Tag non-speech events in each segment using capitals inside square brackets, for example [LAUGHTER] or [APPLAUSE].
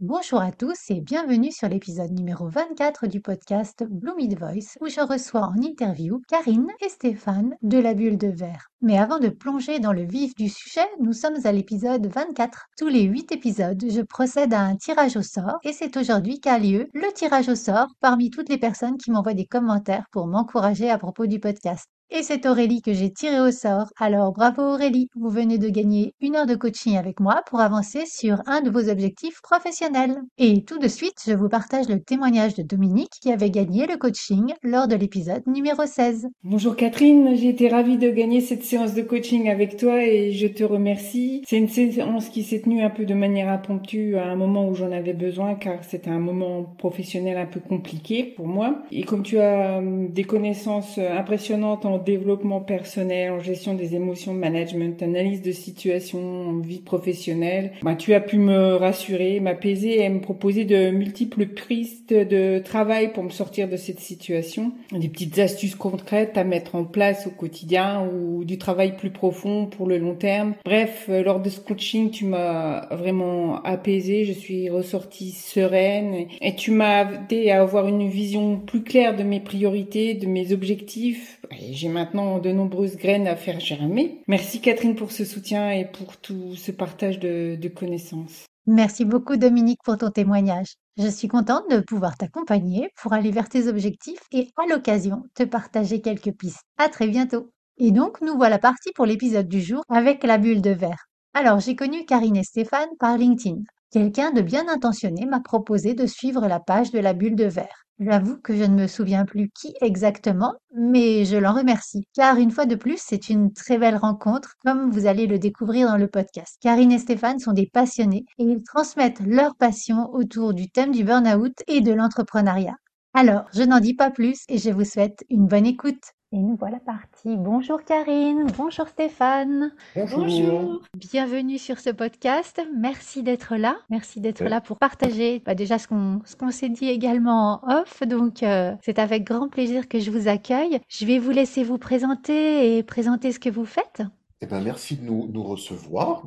Bonjour à tous et bienvenue sur l'épisode numéro 24 du podcast Bloomid Voice où je reçois en interview Karine et Stéphane de la bulle de verre. Mais avant de plonger dans le vif du sujet, nous sommes à l'épisode 24. Tous les 8 épisodes, je procède à un tirage au sort et c'est aujourd'hui qu'a lieu le tirage au sort parmi toutes les personnes qui m'envoient des commentaires pour m'encourager à propos du podcast. Et c'est Aurélie que j'ai tiré au sort. Alors bravo Aurélie, vous venez de gagner une heure de coaching avec moi pour avancer sur un de vos objectifs professionnels. Et tout de suite, je vous partage le témoignage de Dominique qui avait gagné le coaching lors de l'épisode numéro 16. Bonjour Catherine, j'ai été ravie de gagner cette séance de coaching avec toi et je te remercie. C'est une séance qui s'est tenue un peu de manière impromptue à un moment où j'en avais besoin car c'était un moment professionnel un peu compliqué pour moi. Et comme tu as hum, des connaissances impressionnantes en développement personnel, en gestion des émotions, management, analyse de situation, vie professionnelle, bah, tu as pu me rassurer, m'apaiser et me proposer de multiples pistes de travail pour me sortir de cette situation. Des petites astuces concrètes à mettre en place au quotidien ou du travail plus profond pour le long terme. Bref, euh, lors de ce coaching, tu m'as vraiment apaisé, je suis ressortie sereine et tu m'as aidé à avoir une vision plus claire de mes priorités, de mes objectifs. J'ai maintenant de nombreuses graines à faire germer. Merci Catherine pour ce soutien et pour tout ce partage de, de connaissances. Merci beaucoup Dominique pour ton témoignage. Je suis contente de pouvoir t'accompagner pour aller vers tes objectifs et à l'occasion te partager quelques pistes. À très bientôt. Et donc nous voilà partis pour l'épisode du jour avec la bulle de verre. Alors j'ai connu Karine et Stéphane par LinkedIn. Quelqu'un de bien intentionné m'a proposé de suivre la page de la bulle de verre. J'avoue que je ne me souviens plus qui exactement, mais je l'en remercie, car une fois de plus, c'est une très belle rencontre, comme vous allez le découvrir dans le podcast. Karine et Stéphane sont des passionnés et ils transmettent leur passion autour du thème du burn-out et de l'entrepreneuriat. Alors, je n'en dis pas plus et je vous souhaite une bonne écoute. Et nous voilà partis. Bonjour Karine, bonjour Stéphane. Bonjour. Bienvenue sur ce podcast. Merci d'être là. Merci d'être là pour partager bah, déjà ce qu'on ce qu'on s'est dit également en off. Donc euh, c'est avec grand plaisir que je vous accueille. Je vais vous laisser vous présenter et présenter ce que vous faites. Eh ben, merci de nous, nous recevoir.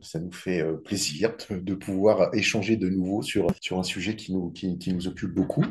Ça nous fait euh, plaisir de, pouvoir échanger de nouveau sur, sur un sujet qui nous, qui, nous occupe beaucoup.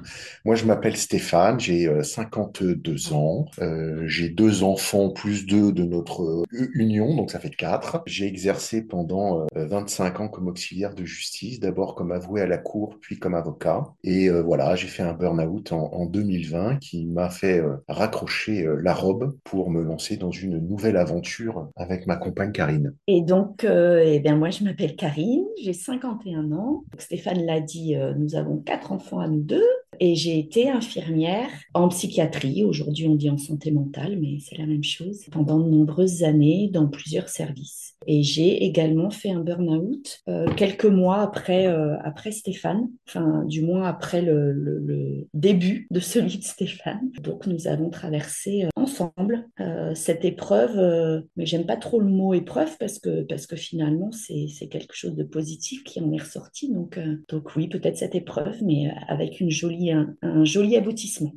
Moi, je m'appelle Stéphane, j'ai euh, 52 ans, euh, j'ai deux enfants plus deux de notre euh, union, donc ça fait quatre. J'ai exercé pendant euh, 25 ans comme auxiliaire de justice, d'abord comme avoué à la cour, puis comme avocat. Et euh, voilà, j'ai fait un burn-out en, en 2020 qui m'a fait euh, raccrocher la robe pour me lancer dans une nouvelle aventure avec ma compagne Karine. Et donc, euh, eh bien, moi, je m'appelle Karine, j'ai 51 ans. Stéphane l'a dit, euh, nous avons quatre enfants à nous deux. Et j'ai été infirmière en psychiatrie. Aujourd'hui, on dit en santé mentale, mais c'est la même chose. Pendant de nombreuses années, dans plusieurs services. Et j'ai également fait un burn-out euh, quelques mois après, euh, après Stéphane, enfin, du moins après le, le, début de celui de Stéphane. Donc, nous avons traversé euh, ensemble cette épreuve, mais j'aime pas trop le mot épreuve parce que, parce que finalement, c'est, quelque chose de positif qui en est ressorti. Donc, donc oui, peut-être cette épreuve, mais avec une jolie, un joli aboutissement.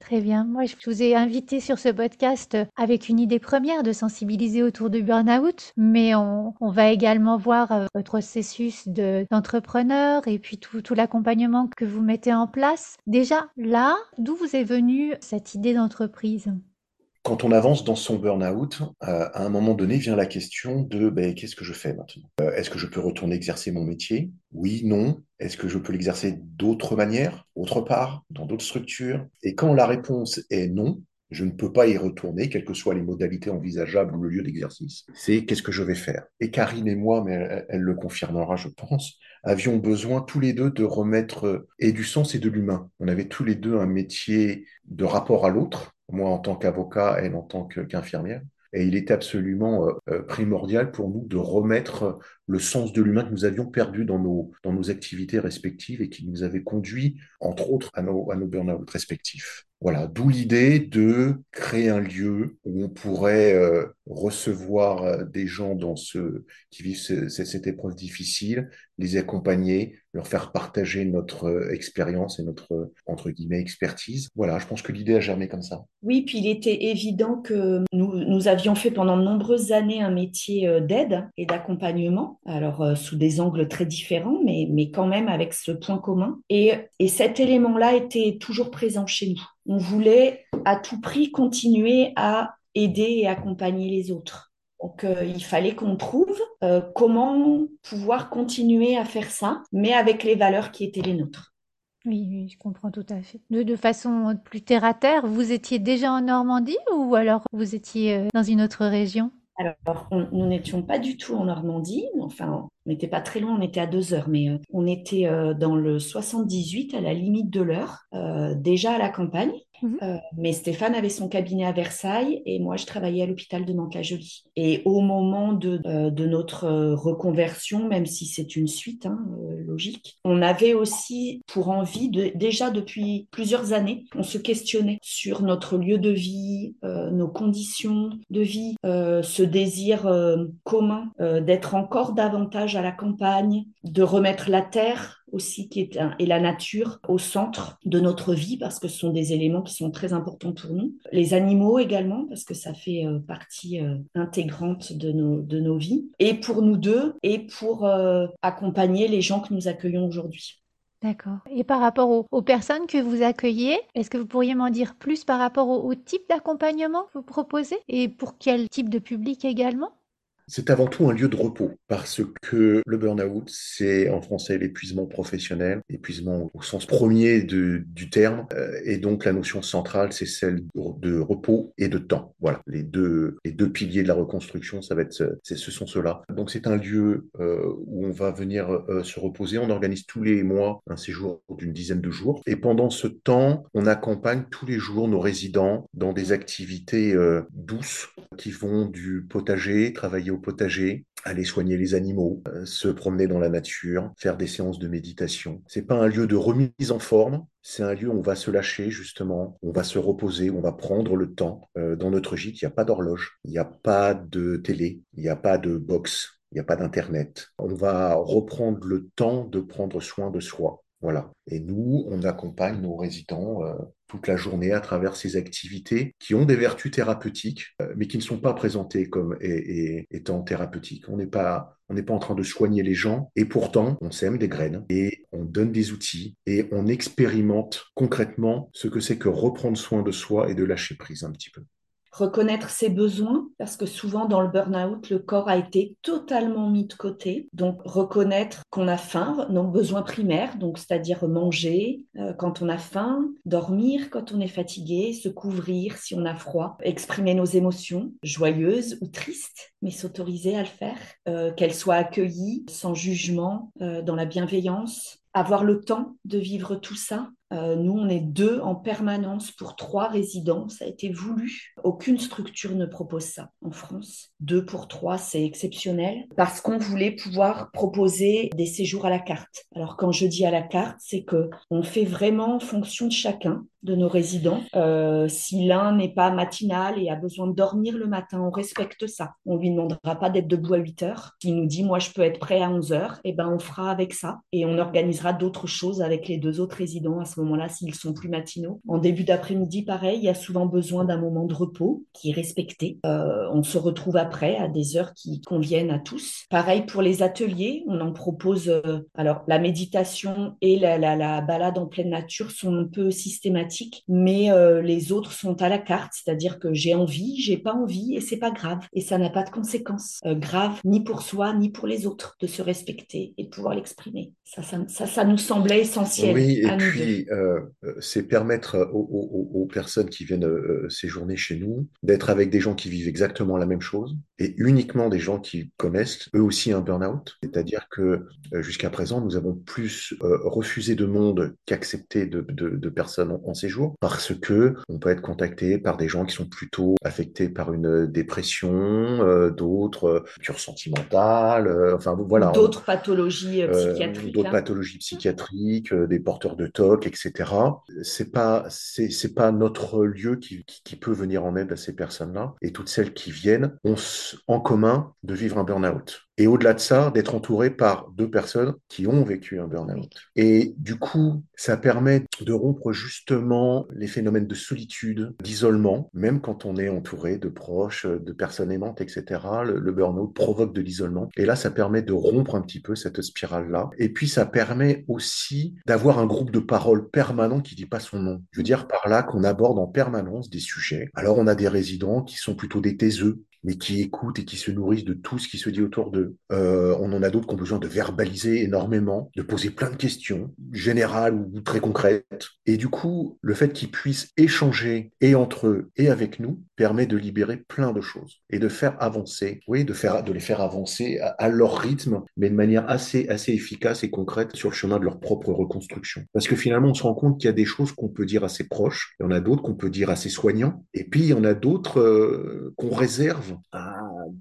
Très bien. Moi, je vous ai invité sur ce podcast avec une idée première de sensibiliser autour du burn-out, mais on, va également voir euh, votre processus de- d'entrepreneur et puis tout, tout l'accompagnement que vous mettez en place. Déjà, là, d'où vous est venue cette idée d'entreprise? Quand on avance dans son burn-out, euh, à un moment donné vient la question de ben, qu'est-ce que je fais maintenant? Euh, est-ce que je peux retourner exercer mon métier? Oui, non. Est-ce que je peux l'exercer d'autres manières, autre part, dans d'autres structures? Et quand la réponse est non, je ne peux pas y retourner, quelles que soient les modalités envisageables ou le lieu d'exercice. C'est qu'est-ce que je vais faire? Et Karine et moi, mais elle, le confirmera, je pense, avions besoin tous les deux de remettre euh, et du sens et de l'humain. On avait tous les deux un métier de rapport à l'autre, moi en tant qu'avocat, elle en tant qu'infirmière. Et il est absolument primordial pour nous de remettre le sens de l'humain que nous avions perdu dans nos, dans nos activités respectives et qui nous avait conduit, entre autres, à nos, à nos burn-out respectifs. Voilà, d'où l'idée de créer un lieu où on pourrait euh, recevoir euh, des gens dans ce, qui vivent cette épreuve difficile, les accompagner, leur faire partager notre euh, expérience et notre, entre guillemets, expertise. Voilà, je pense que l'idée a germé comme ça. Oui, puis il était évident que nous, nous avions fait pendant de nombreuses années un métier d'aide et d'accompagnement, alors sous des angles très différents, mais, mais quand même avec ce point commun. Et, et cet élément-là était toujours présent chez nous on voulait à tout prix continuer à aider et accompagner les autres. Donc euh, il fallait qu'on trouve euh, comment pouvoir continuer à faire ça, mais avec les valeurs qui étaient les nôtres. Oui, je comprends tout à fait. De, façon plus terre à terre, vous étiez déjà en Normandie ou alors vous étiez euh, dans une autre région? Alors, nous n'étions pas du tout en Normandie. Enfin, on n'était pas très loin, on était à deux heures, mais on était dans le 78, à la limite de l'heure, déjà à la campagne. Euh, mais Stéphane avait son cabinet à Versailles et moi, je travaillais à l'hôpital de Mantes-la-Jolie. Et au moment de, euh, de notre euh, reconversion, même si c'est une suite hein, logique, on avait aussi pour envie, de, déjà depuis plusieurs années, on se questionnait sur notre lieu de vie, nos conditions de vie, ce désir commun d'être encore davantage à la campagne, de remettre la terre aussi et la nature au centre de notre vie parce que ce sont des éléments qui sont très importants pour nous. Les animaux également parce que ça fait euh, partie euh, intégrante de nos, de nos vies et pour nous deux et pour euh, accompagner les gens que nous accueillons aujourd'hui. D'accord. Et par rapport aux, personnes que vous accueillez, est-ce que vous pourriez m'en dire plus par rapport au type d'accompagnement que vous proposez et pour quel type de public également? C'est avant tout un lieu de repos parce que le burn-out, c'est en français l'épuisement professionnel, épuisement au sens premier du terme. Euh, et donc la notion centrale, c'est celle de repos et de temps. Voilà, les deux, les deux piliers de la reconstruction, ça va être, ce sont ceux-là. Donc c'est un lieu euh, où on va venir euh, se reposer. On organise tous les mois un séjour d'une dizaine de jours. Et pendant ce temps, on accompagne tous les jours nos résidents dans des activités douces qui vont du potager, travailler au potager, aller soigner les animaux, euh, se promener dans la nature, faire des séances de méditation. C'est pas un lieu de remise en forme, c'est un lieu où on va se lâcher justement, on va se reposer, on va prendre le temps. Euh, dans notre gîte, il n'y a pas d'horloge, il n'y a pas de télé, il n'y a pas de box, il n'y a pas d'internet. On va reprendre le temps de prendre soin de soi. Voilà. Et nous, on accompagne nos résidents euh, toute la journée à travers ces activités qui ont des vertus thérapeutiques, euh, mais qui ne sont pas présentées comme étant thérapeutiques. On n'est pas, on n'est pas en train de soigner les gens, et pourtant, on sème des graines et on donne des outils et on expérimente concrètement ce que c'est que reprendre soin de soi et de lâcher prise un petit peu reconnaître ses besoins, parce que souvent dans le burn-out, le corps a été totalement mis de côté. Donc reconnaître qu'on a faim, nos besoins primaires, donc c'est-à-dire manger euh, quand on a faim, dormir quand on est fatigué, se couvrir si on a froid, exprimer nos émotions, joyeuses ou tristes, mais s'autoriser à le faire, euh, qu'elles soient accueillies sans jugement, euh, dans la bienveillance, avoir le temps de vivre tout ça. Euh, nous, on est deux en permanence pour trois résidents. Ça a été voulu. Aucune structure ne propose ça en France. Deux pour trois, c'est exceptionnel parce qu'on voulait pouvoir proposer des séjours à la carte. Alors, quand je dis à la carte, c'est que on fait vraiment en fonction de chacun de nos résidents. Euh, si l'un n'est pas matinal et a besoin de dormir le matin, on respecte ça. On lui demandera pas d'être debout à 8 heures. S'il nous dit, moi, je peux être prêt à 11 heures, et eh ben, on fera avec ça. Et on organisera d'autres choses avec les deux autres résidents à ce moment-là, s'ils sont plus matinaux. En début d'après-midi, pareil, il y a souvent besoin d'un moment de repos qui est respecté. Euh, on se retrouve après à des heures qui conviennent à tous. Pareil pour les ateliers, on en propose. Euh, alors, la méditation et la, la, la balade en pleine nature sont un peu systématiques mais euh, les autres sont à la carte, c'est-à-dire que j'ai envie, j'ai pas envie, et c'est pas grave, et ça n'a pas de conséquences euh, graves ni pour soi ni pour les autres de se respecter et de pouvoir l'exprimer. Ça ça, ça, nous semblait essentiel. Oui, et puis euh, c'est permettre aux, personnes qui viennent séjourner chez nous d'être avec des gens qui vivent exactement la même chose et uniquement des gens qui connaissent eux aussi un burn-out. C'est-à-dire que jusqu'à présent, nous avons plus refusé de monde qu'accepté de, de, de personnes en séjour parce que on peut être contacté par des gens qui sont plutôt affectés par une dépression, euh, d'autres cures sentimentales, enfin voilà. D'autres pathologies psychiatriques. D'autres pathologies psychiatriques, des porteurs de TOC, etc. C'est pas c'est pas notre lieu qui, qui, peut venir en aide à ces personnes-là et toutes celles qui viennent ont en commun de vivre un burn-out. Et au-delà de ça, d'être entouré par deux personnes qui ont vécu un burn-out. Et du coup, ça permet de rompre justement les phénomènes de solitude, d'isolement, même quand on est entouré de proches, de personnes aimantes, etc. Le, burn-out provoque de l'isolement. Et là, ça permet de rompre un petit peu cette spirale-là. Et puis, ça permet aussi d'avoir un groupe de parole permanent qui dit pas son nom. Je veux dire par là qu'on aborde en permanence des sujets. Alors, on a des résidents qui sont plutôt des taiseux, mais qui écoutent et qui se nourrissent de tout ce qui se dit autour d'eux. Euh, on en a d'autres qui ont besoin de verbaliser énormément, de poser plein de questions, générales ou très concrètes. Et du coup, le fait qu'ils puissent échanger et entre eux et avec nous permet de libérer plein de choses et de faire avancer, oui, de, faire, de les faire avancer à, leur rythme, mais de manière assez, assez efficace et concrète sur le chemin de leur propre reconstruction. Parce que finalement, on se rend compte qu'il y a des choses qu'on peut dire à ses proches, il y en a d'autres qu'on peut dire à ses soignants, et puis il y en a d'autres euh, qu'on réserve à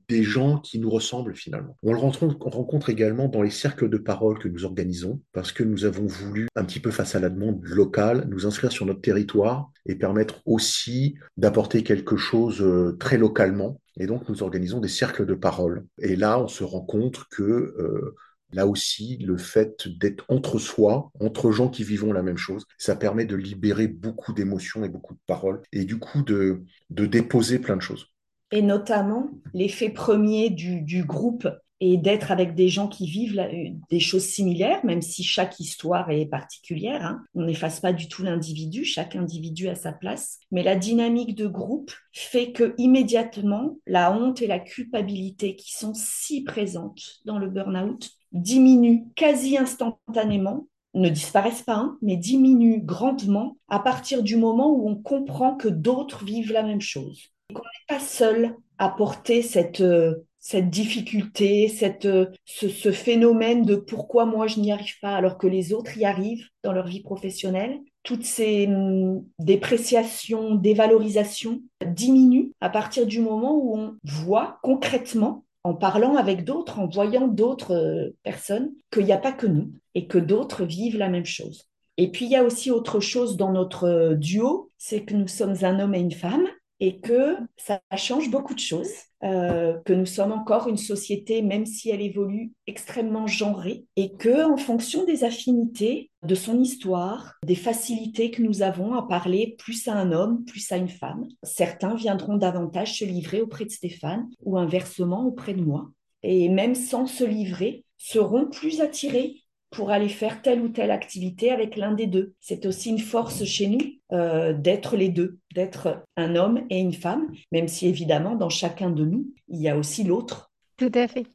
des gens qui nous ressemblent finalement. On le rencontre, également dans les cercles de parole que nous organisons parce que nous avons voulu, un petit peu face à la demande locale, nous inscrire sur notre territoire et permettre aussi d'apporter quelque chose euh, très localement. Et donc nous organisons des cercles de parole. Et là, on se rend compte que euh, Là aussi, le fait d'être entre soi, entre gens qui vivons la même chose, ça permet de libérer beaucoup d'émotions et beaucoup de paroles, et du coup de, de déposer plein de choses et notamment l'effet premier du, groupe et d'être avec des gens qui vivent des choses similaires, même si chaque histoire est particulière. Hein. On n'efface pas du tout l'individu, chaque individu a sa place. Mais la dynamique de groupe fait que immédiatement, la honte et la culpabilité qui sont si présentes dans le burn-out diminuent quasi instantanément ne disparaissent pas, hein, mais diminuent grandement à partir du moment où on comprend que d'autres vivent la même chose qu'on n'est pas seul à porter cette, euh, cette difficulté, cette, euh, ce, phénomène de pourquoi moi je n'y arrive pas alors que les autres y arrivent dans leur vie professionnelle. Toutes ces hum, dépréciations, dévalorisations diminuent à partir du moment où on voit concrètement, en parlant avec d'autres, en voyant d'autres euh, personnes, qu'il n'y a pas que nous et que d'autres vivent la même chose. Et puis il y a aussi autre chose dans notre duo, c'est que nous sommes un homme et une femme et que ça change beaucoup de choses, euh, que nous sommes encore une société, même si elle évolue, extrêmement genrée, et que en fonction des affinités, de son histoire, des facilités que nous avons à parler plus à un homme, plus à une femme, certains viendront davantage se livrer auprès de Stéphane ou inversement auprès de moi, et même sans se livrer, seront plus attirés pour aller faire telle ou telle activité avec l'un des deux. C'est aussi une force chez nous euh, d'être les deux, d'être un homme et une femme, même si évidemment dans chacun de nous, il y a aussi l'autre. Tout à fait.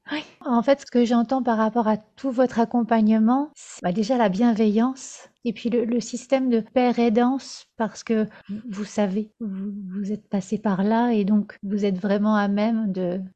En fait, ce que j'entends par rapport à tout votre accompagnement, c'est bah, déjà la bienveillance et puis le, système de père aidance, parce que vous savez, vous, êtes passé par là et donc vous êtes vraiment à même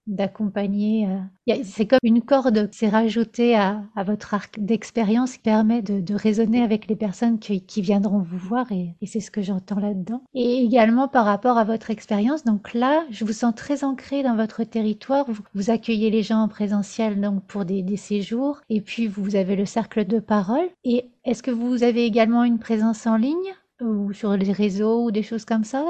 d'accompagner. Euh, c'est comme une corde qui s'est rajoutée à, à, votre arc d'expérience qui permet de, de, raisonner avec les personnes qui, qui viendront vous voir et, et c'est ce que j'entends là-dedans. Et également par rapport à votre expérience, donc là, je vous sens très ancré dans votre territoire. Vous, vous accueillez les gens en présentiel donc pour des, des séjours et puis vous avez le cercle de parole et est-ce que vous avez également une présence en ligne ou sur les réseaux ou des choses comme ça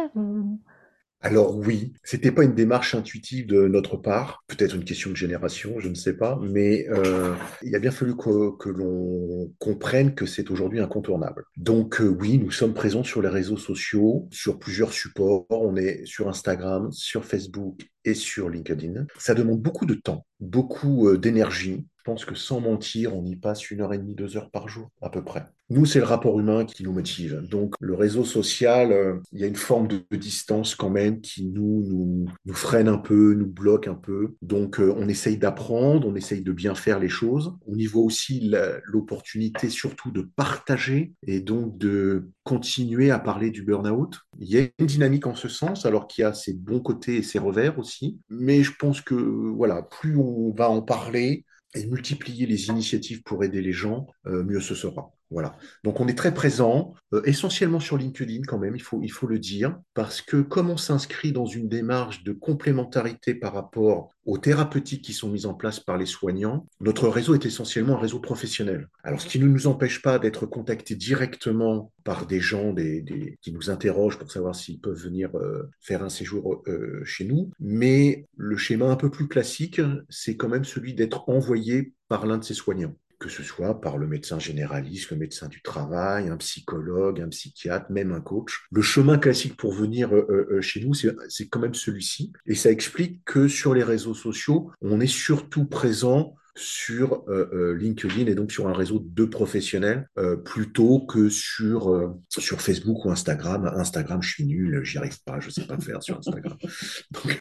alors oui, c'était pas une démarche intuitive de notre part, peut-être une question de génération, je ne sais pas, mais euh, il a bien fallu que, l'on comprenne que c'est aujourd'hui incontournable. Donc euh, oui, nous sommes présents sur les réseaux sociaux, sur plusieurs supports, on est sur Instagram, sur Facebook et sur LinkedIn. Ça demande beaucoup de temps, beaucoup euh, d'énergie, que sans mentir, on y passe une heure et demie, deux heures par jour, à peu près. Nous, c'est le rapport humain qui nous motive. Donc, le réseau social, euh, il y a une forme de, distance quand même qui nous, nous, nous, freine un peu, nous bloque un peu. Donc, euh, on essaye d'apprendre, on essaye de bien faire les choses. On y voit aussi l'opportunité surtout de partager et donc de continuer à parler du burn-out. Il y a une dynamique en ce sens, alors qu'il y a ses bons côtés et ses revers aussi. Mais je pense que, voilà, plus on va en parler, et multiplier les initiatives pour aider les gens, euh, mieux ce sera. Voilà. Donc on est très présent, euh, essentiellement sur LinkedIn quand même, il faut, il faut le dire, parce que comme on s'inscrit dans une démarche de complémentarité par rapport aux thérapeutiques qui sont mises en place par les soignants, notre réseau est essentiellement un réseau professionnel. Alors ce qui ne nous empêche pas d'être contactés directement par des gens des, qui nous interrogent pour savoir s'ils peuvent venir euh, faire un séjour euh, chez nous, mais le schéma un peu plus classique, c'est quand même celui d'être envoyé par l'un de ces soignants que ce soit par le médecin généraliste, le médecin du travail, un psychologue, un psychiatre, même un coach. Le chemin classique pour venir euh, euh, euh, chez nous, c'est quand même celui-ci. Et ça explique que sur les réseaux sociaux, on est surtout présent sur euh, euh, LinkedIn et donc sur un réseau de professionnels euh, plutôt que sur, sur Facebook ou Instagram. Instagram, je suis nul, j'y arrive pas, je sais pas faire sur Instagram. [LAUGHS] Donc,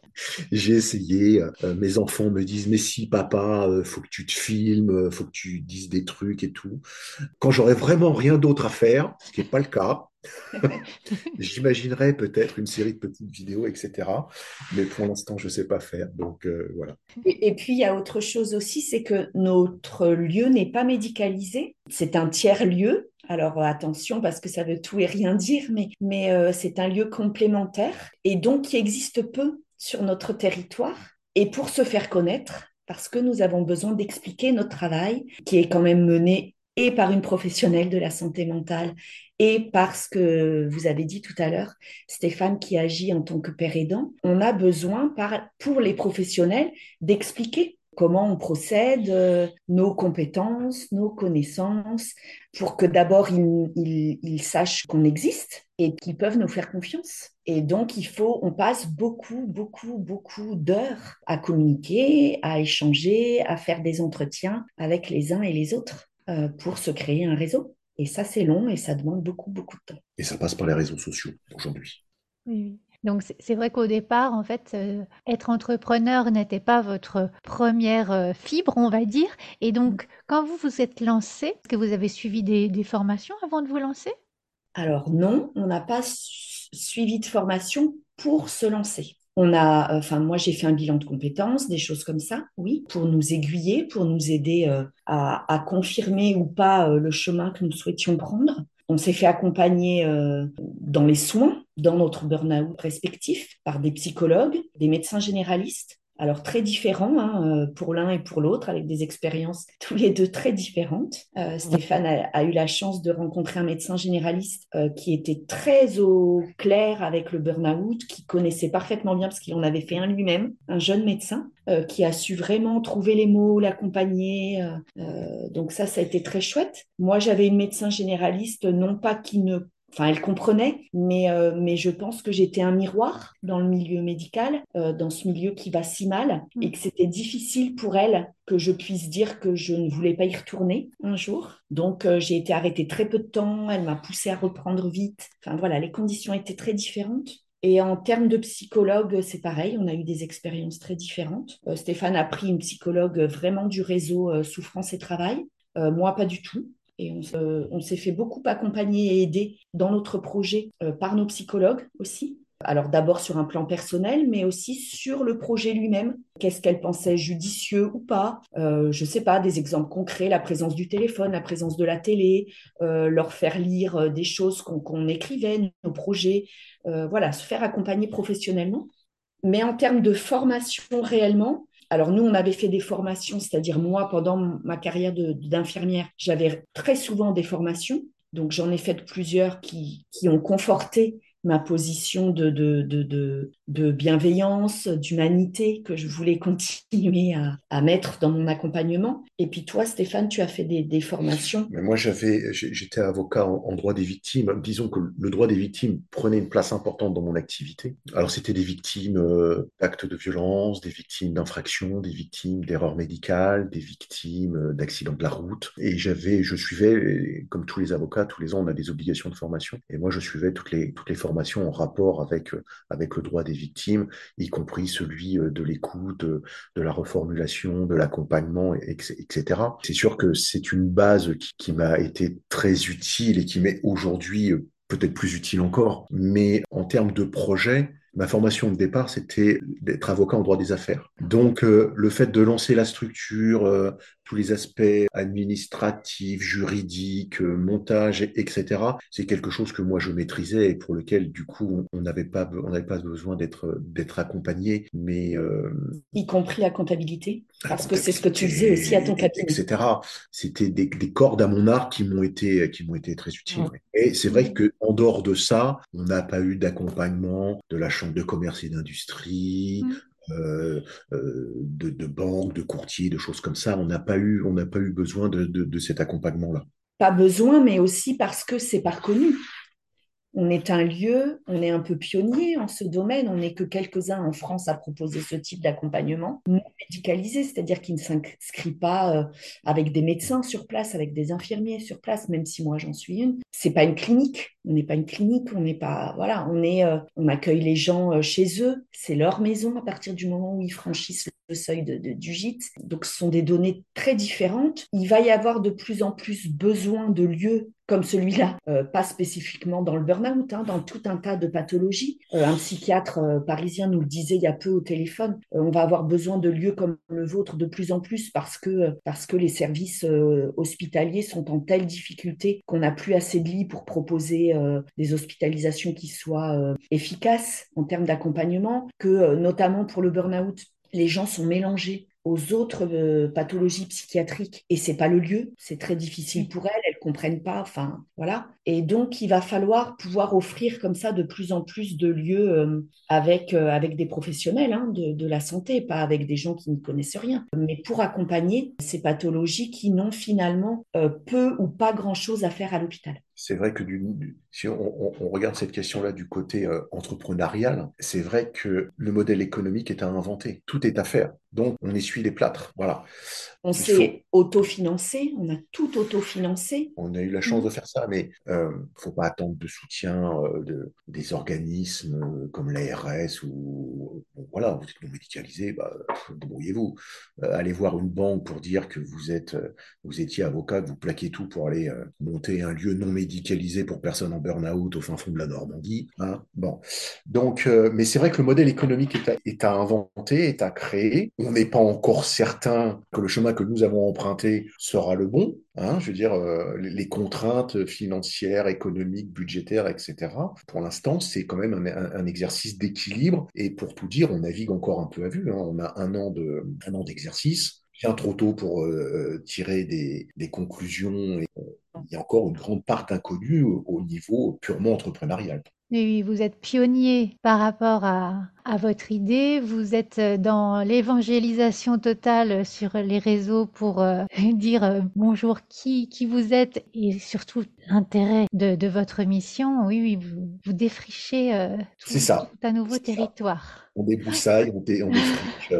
j'ai essayé. mes enfants me disent, mais si, papa, faut que tu te filmes, faut que tu dises des trucs et tout. Quand j'aurais vraiment rien d'autre à faire, ce qui n'est pas le cas, [LAUGHS] J'imaginerais peut-être une série de petites vidéos, etc. Mais pour l'instant, je ne sais pas faire. Donc euh, voilà. Et, puis, il y a autre chose aussi, c'est que notre lieu n'est pas médicalisé. C'est un tiers lieu. Alors attention parce que ça veut tout et rien dire, mais, euh, c'est un lieu complémentaire et donc qui existe peu sur notre territoire. Et pour se faire connaître, parce que nous avons besoin d'expliquer notre travail qui est quand même mené et par une professionnelle de la santé mentale et parce que vous avez dit tout à l'heure, Stéphane qui agit en tant que père aidant, on a besoin pour les professionnels d'expliquer comment on procède, euh, nos compétences, nos connaissances, pour que d'abord ils, sachent qu'on existe et qu'ils peuvent nous faire confiance. Et donc, il faut, on passe beaucoup, beaucoup, beaucoup d'heures à communiquer, à échanger, à faire des entretiens avec les uns et les autres. Euh, pour se créer un réseau. Et ça, c'est long et ça demande beaucoup, beaucoup de temps. Et ça passe par les réseaux sociaux aujourd'hui. Oui, Donc c'est vrai qu'au départ, en fait, euh, être entrepreneur n'était pas votre première euh, fibre, on va dire. Et donc, quand vous vous êtes lancé, est-ce que vous avez suivi des, des, formations avant de vous lancer? Alors non, on n'a pas suivi de formation pour se lancer. On a, enfin, moi, j'ai fait un bilan de compétences, des choses comme ça, oui, pour nous aiguiller, pour nous aider euh, à, confirmer ou pas euh, le chemin que nous souhaitions prendre. On s'est fait accompagner euh, dans les soins, dans notre burn-out respectif, par des psychologues, des médecins généralistes, alors très différents hein, euh, pour l'un et pour l'autre, avec des expériences [LAUGHS] tous les deux très différentes. Euh, Stéphane a, eu la chance de rencontrer un médecin généraliste euh, qui était très au clair avec le burn-out, qui connaissait parfaitement bien parce qu'il en avait fait un lui-même, un jeune médecin qui a su vraiment trouver les mots, l'accompagner. donc ça, ça a été très chouette. Moi, j'avais une médecin généraliste, non pas qui ne Enfin, elle comprenait, mais, euh, mais je pense que j'étais un miroir dans le milieu médical, euh, dans ce milieu qui va si mal, mm. et que c'était difficile pour elle que je puisse dire que je ne voulais pas y retourner un jour. Donc, euh, j'ai été arrêtée très peu de temps, elle m'a poussée à reprendre vite. Enfin, voilà, les conditions étaient très différentes. Et en termes de psychologue, c'est pareil, on a eu des expériences très différentes. Stéphane a pris une psychologue vraiment du réseau Souffrance et Travail. moi, pas du tout. Et on, s'est fait beaucoup accompagner et aider dans notre projet euh, par nos psychologues aussi. Alors d'abord sur un plan personnel, mais aussi sur le projet lui-même. Qu'est-ce qu'elle pensait judicieux ou pas? Euh, Je ne sais pas, des exemples concrets, la présence du téléphone, la présence de la télé, euh, leur faire lire des choses qu'on écrivait, nos projets. voilà, se faire accompagner professionnellement. Mais en termes de formation réellement, alors nous, on avait fait des formations, c'est-à-dire moi, pendant ma carrière d'infirmière, j'avais très souvent des formations. Donc j'en ai fait plusieurs qui, qui ont conforté ma position de, de, de, de, bienveillance, d'humanité que je voulais [LAUGHS] continuer à, à, mettre dans mon accompagnement. Et puis toi, Stéphane, tu as fait des, des formations. Mais moi, j'avais, j'étais avocat en, droit des victimes. Disons que le droit des victimes prenait une place importante dans mon activité. Alors, c'était des victimes euh, d'actes de violence, des victimes d'infractions, des victimes d'erreurs médicales, des victimes euh, d'accidents de la route. Et j'avais, je suivais, comme tous les avocats, tous les ans, on a des obligations de formation. Et moi, je suivais toutes les, toutes les formations en rapport avec, euh, avec le droit des victimes, y compris celui euh, de l'écoute, de, la reformulation, de l'accompagnement, etc. C'est sûr que c'est une base qui, m'a été très utile et qui m'est aujourd'hui euh, peut-être plus utile encore. Mais en termes de projet, ma formation de départ, c'était d'être avocat en droit des affaires. Donc, le fait de lancer la structure, tous les aspects administratifs, juridiques, montage, etc. C'est quelque chose que moi je maîtrisais et pour lequel du coup on n'avait pas on n'avait pas besoin d'être d'être accompagné, mais y compris la comptabilité, parce que c'est ce que tu faisais aussi à ton cabinet, etc. C'était des, des, cordes à mon arc qui m'ont été qui m'ont été très utiles. Et c'est vrai que en dehors de ça, on n'a pas eu d'accompagnement de la chambre de commerce et d'industrie, mmh. Euh, euh, de, de, banques, de courtiers, de choses comme ça. On n'a pas eu, on n'a pas eu besoin de, de, cet accompagnement-là. Pas besoin, mais aussi parce que c'est pas reconnu. On est un lieu, on est un peu pionnier en ce domaine, on n'est que quelques-uns en France à proposer ce type d'accompagnement non médicalisé, c'est-à-dire qui ne s'inscrit pas euh, avec des médecins sur place, avec des infirmiers sur place, même si moi j'en suis une. C'est pas une clinique, on n'est pas une clinique, on n'est pas voilà, on est, euh, on accueille les gens euh, chez eux, c'est leur maison à partir du moment où ils franchissent le seuil de, du gîte. Donc ce sont des données très différentes. Il va y avoir de plus en plus besoin de lieux comme celui-là, euh, pas spécifiquement dans le burn-out, hein, dans tout un tas de pathologies. Euh, un psychiatre euh, parisien nous le disait il y a peu au téléphone, on va avoir besoin de lieux comme le vôtre de plus en plus parce que, parce que les services hospitaliers sont en telle difficulté qu'on n'a plus assez de lits pour proposer des hospitalisations qui soient efficaces en termes d'accompagnement, que notamment pour le burn-out, les gens sont mélangés aux autres euh, pathologies psychiatriques et c'est pas le lieu, c'est très difficile pour elles, elles comprennent pas, enfin voilà. Et donc il va falloir pouvoir offrir comme ça de plus en plus de lieux euh, avec euh, avec des professionnels hein, de, de, la santé, pas avec des gens qui ne connaissent rien, mais pour accompagner ces pathologies qui n'ont finalement peu ou pas grand chose à faire à l'hôpital c'est vrai que du, si on, regarde cette question-là du côté euh, entrepreneurial, c'est vrai que le modèle économique est à inventer. Tout est à faire. Donc, on essuie les plâtres. Voilà. On s'est autofinancé, on a tout autofinancé. On a eu la chance de faire ça, mais il euh, ne faut pas attendre de soutien euh, de, des organismes comme l'ARS ou voilà, vous êtes non médicalisé, bah, débrouillez-vous. allez voir une banque pour dire que vous êtes, vous étiez avocat, que vous plaquez tout pour aller monter un lieu non médicalisé médicalisé pour personnes en burn-out au fin fond de la Normandie. Hein. Bon. Donc, euh, mais c'est vrai que le modèle économique est à, inventer, est à créer. On n'est pas encore certain que le chemin que nous avons emprunté sera le bon. Hein, je veux dire, euh, les contraintes financières, économiques, budgétaires, etc. Pour l'instant, c'est quand même un, un, exercice d'équilibre. Et pour tout dire, on navigue encore un peu à vue. Hein. On a un an de, un an d'exercice bien trop tôt pour euh, tirer des, des conclusions. Et, il y a encore une grande part d'inconnu au, niveau purement entrepreneurial. Oui, vous êtes pionnier par rapport à, à votre idée. Vous êtes dans l'évangélisation totale sur les réseaux pour euh, [LAUGHS] dire euh, bonjour qui, qui vous êtes et surtout l'intérêt de, de, votre mission. Oui, oui, vous, vous défrichez euh, tout un nouveau territoire. On débroussaille, on, dé, on défriche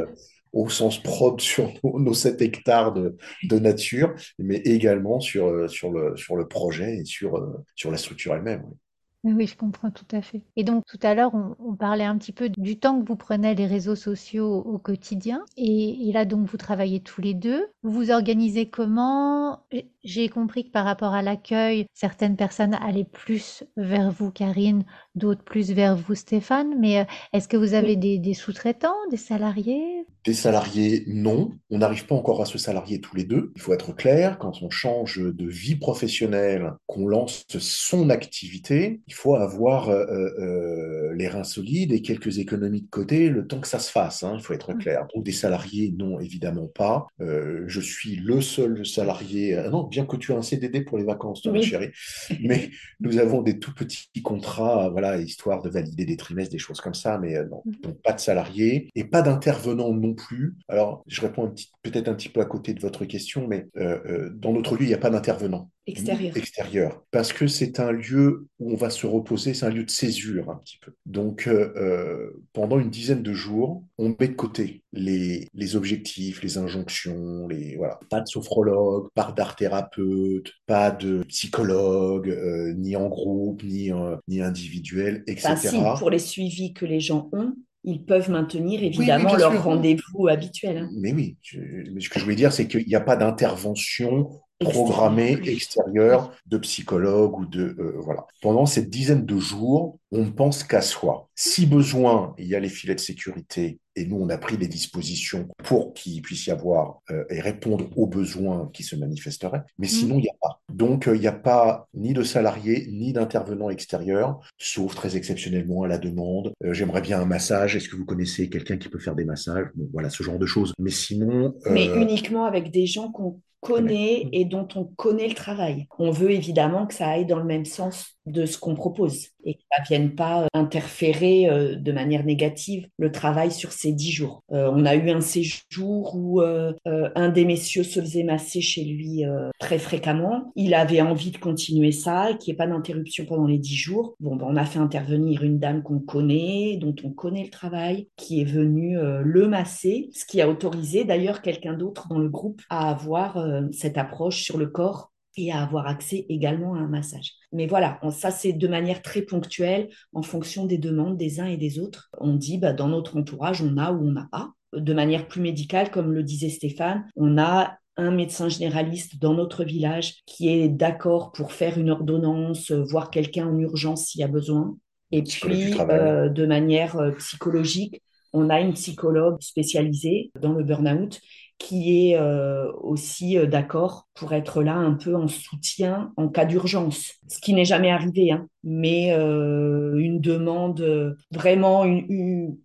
au sens propre sur nos, 7 hectares de, de, nature, mais également sur, euh, sur, le, sur le projet et sur, euh, sur la structure elle-même. Oui, je comprends tout à fait. Et donc, tout à l'heure, on, parlait un petit peu du temps que vous prenez les réseaux sociaux au quotidien. Et, là, donc, vous travaillez tous les deux. Vous vous organisez comment? J'ai compris que par rapport à l'accueil, certaines personnes allaient plus vers vous, Karine, d'autres plus vers vous, Stéphane. Mais euh, est-ce que vous avez des, des sous-traitants, des salariés? Des salariés, non. On n'arrive pas encore à se salarier tous les deux. Il faut être clair, quand on change de vie professionnelle, qu'on lance son activité, il faut avoir euh, euh, euh, les reins solides et quelques économies de côté le temps que ça se fasse. Hein, il faut être mmh. clair. Donc des salariés, non, évidemment pas. je suis le seul salarié. non, bien que tu as un CDD pour les vacances, toi, ma chérie. [LAUGHS] Mais nous avons des tout petits contrats, voilà, histoire de valider des trimestres, des choses comme ça. Mais non, mmh. donc pas de salariés et pas d'intervenants non plus. Alors, je réponds peut-être un petit peu à côté de votre question, mais dans notre lieu, il n'y a pas d'intervenants. Extérieur. Extérieur. Parce que c'est un lieu où on va se reposer, c'est un lieu de césure un petit peu. Donc, euh, euh, pendant une dizaine de jours, on met de côté les, les objectifs, les injonctions, les voilà. Pas de sophrologue, pas d'art thérapeute, pas de psychologue, euh, ni en groupe, ni, ni individuel, etc. pour les suivis que les gens ont, ils peuvent maintenir évidemment leur rendez-vous habituel. Hein. Mais oui, ce que je voulais dire, c'est qu'il n'y a pas d'intervention programmé extérieur de psychologue ou de euh, voilà. Pendant cette dizaine de jours, on ne pense qu'à soi. Si besoin, il y a les filets de sécurité et nous on a pris des dispositions pour qu'il puisse y avoir euh, et répondre aux besoins qui se manifesteraient. Mais sinon, il n'y a pas. Donc euh, il n'y a pas ni de salariés ni d'intervenants extérieurs, sauf très exceptionnellement à la demande. J'aimerais bien un massage. Est-ce que vous connaissez quelqu'un qui peut faire des massages? Voilà ce genre de choses. Mais sinon. Mais uniquement avec des gens qu'on connaît et dont on connaît le travail. On veut évidemment que ça aille dans le même sens de ce qu'on propose et que ça vienne pas euh, interférer euh, de manière négative le travail sur ces dix jours. Euh, on a eu un séjour où un des messieurs se faisait masser chez lui très fréquemment. Il avait envie de continuer ça, qu'il n'y ait pas d'interruption pendant les dix jours. Bon, ben, on a fait intervenir une dame qu'on connaît, dont on connaît le travail, qui est venue le masser, ce qui a autorisé d'ailleurs quelqu'un d'autre dans le groupe à avoir cette approche sur le corps et à avoir accès également à un massage. Mais voilà, ça c'est de manière très ponctuelle en fonction des demandes des uns et des autres. On dit bah, dans notre entourage, on a ou on n'a pas. De manière plus médicale, comme le disait Stéphane, on a un médecin généraliste dans notre village qui est d'accord pour faire une ordonnance, voir quelqu'un en urgence s'il y a besoin. Et puis, euh, de manière euh, psychologique, on a une psychologue spécialisée dans le burn-out qui est euh, aussi euh, d'accord pour être là un peu en soutien en cas d'urgence, ce qui n'est jamais arrivé, hein, mais euh, une demande, vraiment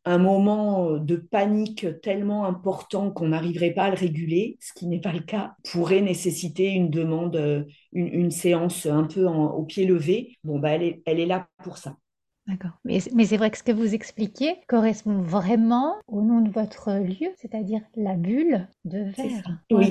un moment de panique tellement important qu'on n'arriverait pas à le réguler, ce qui n'est pas le cas, pourrait nécessiter une demande, une, séance un peu au pied levé. Bon, bah, elle, est, elle est là pour ça. D'accord. Mais, c'est vrai que ce que vous expliquez correspond vraiment au nom de votre lieu, c'est-à-dire la bulle de verre. Oui,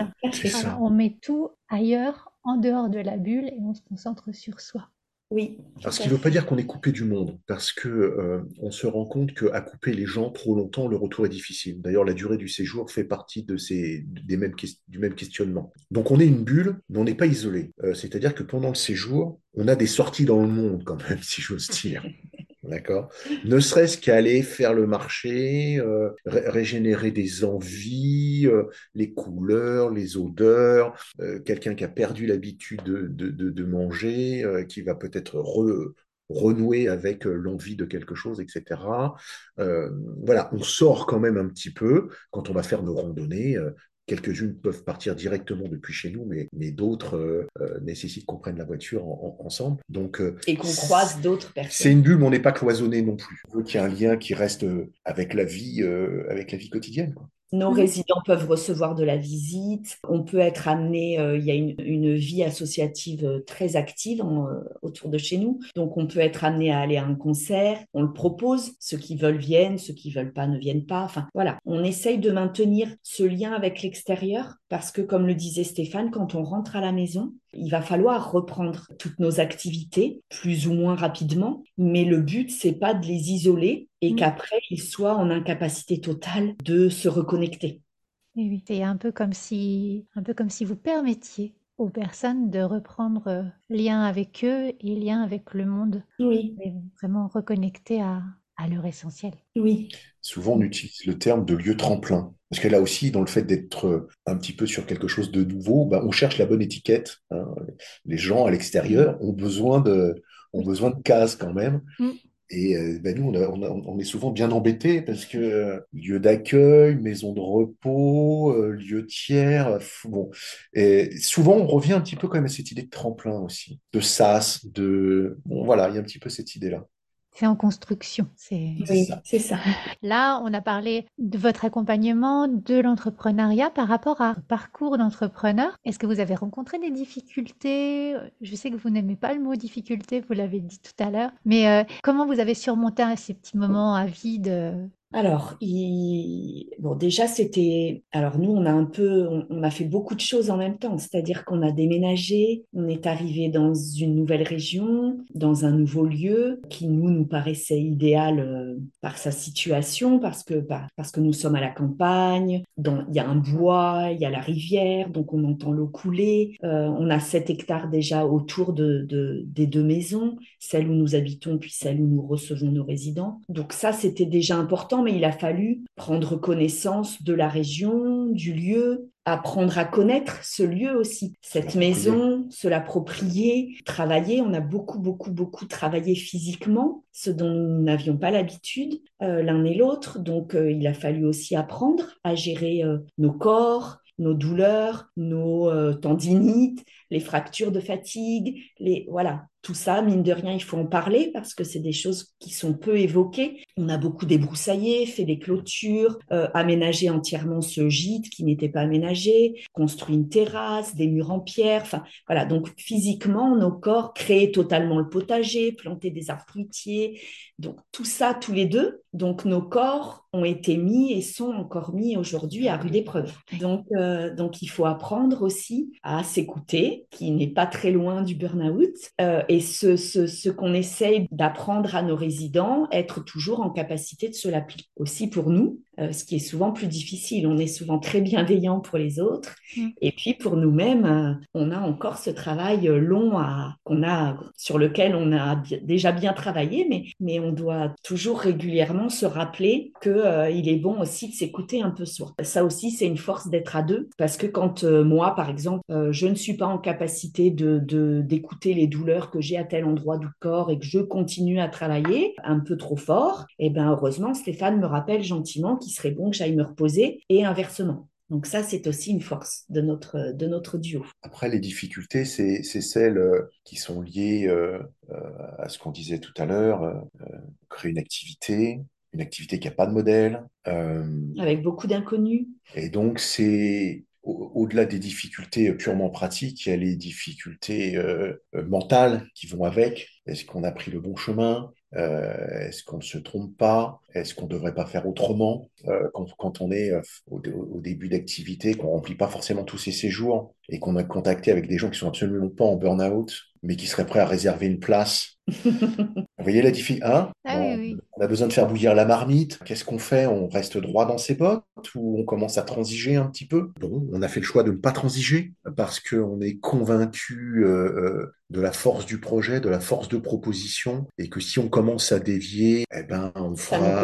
On met tout ailleurs, en dehors de la bulle, et on se concentre sur soi. Oui. ce qui ne veut pas dire qu'on est coupé du monde, parce que euh, on se rend compte qu'à couper les gens trop longtemps, le retour est difficile. D'ailleurs, la durée du séjour fait partie de ces, des mêmes, du même questionnement. Donc on est une bulle, mais on n'est pas isolé. Euh, c'est-à-dire que pendant le séjour, on a des sorties dans le monde quand même, [LAUGHS] si j'ose dire. D'accord Ne serait-ce qu'aller faire le marché, euh, régénérer des envies, euh, les couleurs, les odeurs, euh, quelqu'un qui a perdu l'habitude de, de, manger, qui va peut-être renouer avec l'envie de quelque chose, etc. voilà, on sort quand même un petit peu quand on va faire nos randonnées. Quelques-unes peuvent partir directement depuis chez nous, mais, mais d'autres euh, euh, nécessitent qu'on prenne la voiture ensemble. Donc, euh, et qu'on croise d'autres personnes. C'est une bulle, mais on n'est pas cloisonné non plus. On veut qu'il y ait un lien qui reste avec la vie, avec la vie quotidienne. Quoi. Nos mmh. résidents peuvent recevoir de la visite. On peut être amené, euh, il y a une, vie associative euh, très active euh, autour de chez nous. Donc, on peut être amené à aller à un concert. On le propose. Ceux qui veulent viennent, ceux qui veulent pas ne viennent pas. Enfin, voilà. On essaye de maintenir ce lien avec l'extérieur parce que, comme le disait Stéphane, quand on rentre à la maison, il va falloir reprendre toutes nos activités plus ou moins rapidement, mais le but c'est pas de les isoler et qu'après ils soient en incapacité totale de se reconnecter. Oui, c'est un peu comme si un peu comme si vous permettiez aux personnes de reprendre euh, lien avec eux et lien avec le monde. Oui. Et vraiment reconnecter à, à leur essentiel. Oui. Souvent, on utilise le terme de lieu tremplin. Parce que là aussi, dans le fait d'être euh, un petit peu sur quelque chose de nouveau, bah, on cherche la bonne étiquette. Hein. Les gens à l'extérieur ont besoin de, ont besoin de cases quand même. Mm. Et euh, bah, nous, on, est souvent bien embêtés parce que euh, lieu d'accueil, maison de repos, lieu tiers, bon. Et souvent, on revient un petit peu quand même à cette idée de tremplin aussi, de sas, de... Bon, voilà, il y a un petit peu cette idée-là. C'est en construction. C'est c'est ça. Là, on a parlé de votre accompagnement, de l'entrepreneuriat par rapport à parcours d'entrepreneur. Est-ce que vous avez rencontré des difficultés? Je sais que vous n'aimez pas le mot difficulté, vous l'avez dit tout à l'heure, mais euh, comment vous avez surmonté ces petits moments à vide alors, bon, déjà, c'était. Alors, nous, on a un peu. On, a fait beaucoup de choses en même temps. C'est-à-dire qu'on a déménagé, on est arrivé dans une nouvelle région, dans un nouveau lieu qui, nous, nous paraissait idéal euh, par sa situation, parce que, bah, parce que nous sommes à la campagne, il y a un bois, il y a la rivière, donc on entend l'eau couler. Euh, on a 7 hectares déjà autour de, des deux maisons, celle où nous habitons, puis celle où nous recevons nos résidents. Donc, ça, c'était déjà important mais il a fallu prendre connaissance de la région, du lieu, apprendre à connaître ce lieu aussi, cette maison, se l'approprier, travailler. On a beaucoup, beaucoup, beaucoup travaillé physiquement, ce dont nous n'avions pas l'habitude euh, l'un et l'autre. Donc, euh, il a fallu aussi apprendre à gérer euh, nos corps, nos douleurs, nos tendinites, les fractures de fatigue, les voilà, tout ça, mine de rien, il faut en parler parce que c'est des choses qui sont peu évoquées. On a beaucoup débroussaillé, fait des clôtures, euh, aménagé entièrement ce gîte qui n'était pas aménagé, construit une terrasse, des murs en pierre. Enfin, voilà. Donc, physiquement, nos corps créaient totalement le potager, planté des arbres fruitiers. Donc, tout ça, tous les deux. Donc, nos corps ont été mis et sont encore mis aujourd'hui à rude épreuve. Donc, euh, donc, il faut apprendre aussi à s'écouter, qui n'est pas très loin du burn-out. Euh, et ce, qu'on essaye d'apprendre à nos résidents, être toujours en capacité de se l'appliquer. Aussi pour nous, euh, ce qui est souvent plus difficile. On est souvent très bienveillant pour les autres. Mm. Et puis pour nous-mêmes, euh, on a encore ce travail euh, long à, qu'on a, sur lequel on a déjà bien travaillé, mais, mais on doit toujours régulièrement se rappeler qu'il est bon aussi de s'écouter un peu soi. Ça aussi, c'est une force d'être à deux, parce que quand moi, par exemple, je ne suis pas en capacité de, d'écouter les douleurs que j'ai à tel endroit du corps et que je continue à travailler un peu trop fort, et eh ben heureusement, Stéphane me rappelle gentiment qu'il serait bon que j'aille me reposer et inversement. Donc ça, c'est aussi une force de notre, de notre duo. Après, les difficultés, c'est celles euh, qui sont liées euh, euh, à ce qu'on disait tout à l'heure, créer une activité, une activité qui n'a pas de modèle. Avec beaucoup d'inconnus. Et donc, c'est au-delà des difficultés purement pratiques, il y a les difficultés mentales qui vont avec. Est-ce qu'on a pris le bon chemin? Est-ce qu'on ne se trompe pas? Est-ce qu'on ne devrait pas faire autrement euh, quand, quand, on est euh, au, au, début d'activité, qu'on remplit pas forcément tous ses séjours et qu'on a contacté avec des gens qui sont absolument pas en burn-out, mais qui seraient prêts à réserver une place? [LAUGHS] Vous voyez la difficulté hein? Ah, oui, oui. On a besoin de faire bouillir la marmite. Qu'est-ce qu'on fait? On reste droit dans ses bottes ou on commence à transiger un petit peu? Bon, on a fait le choix de ne pas transiger parce qu'on est convaincu euh, de la force du projet, de la force de proposition, et que si on commence à dévier, eh ben, on fera,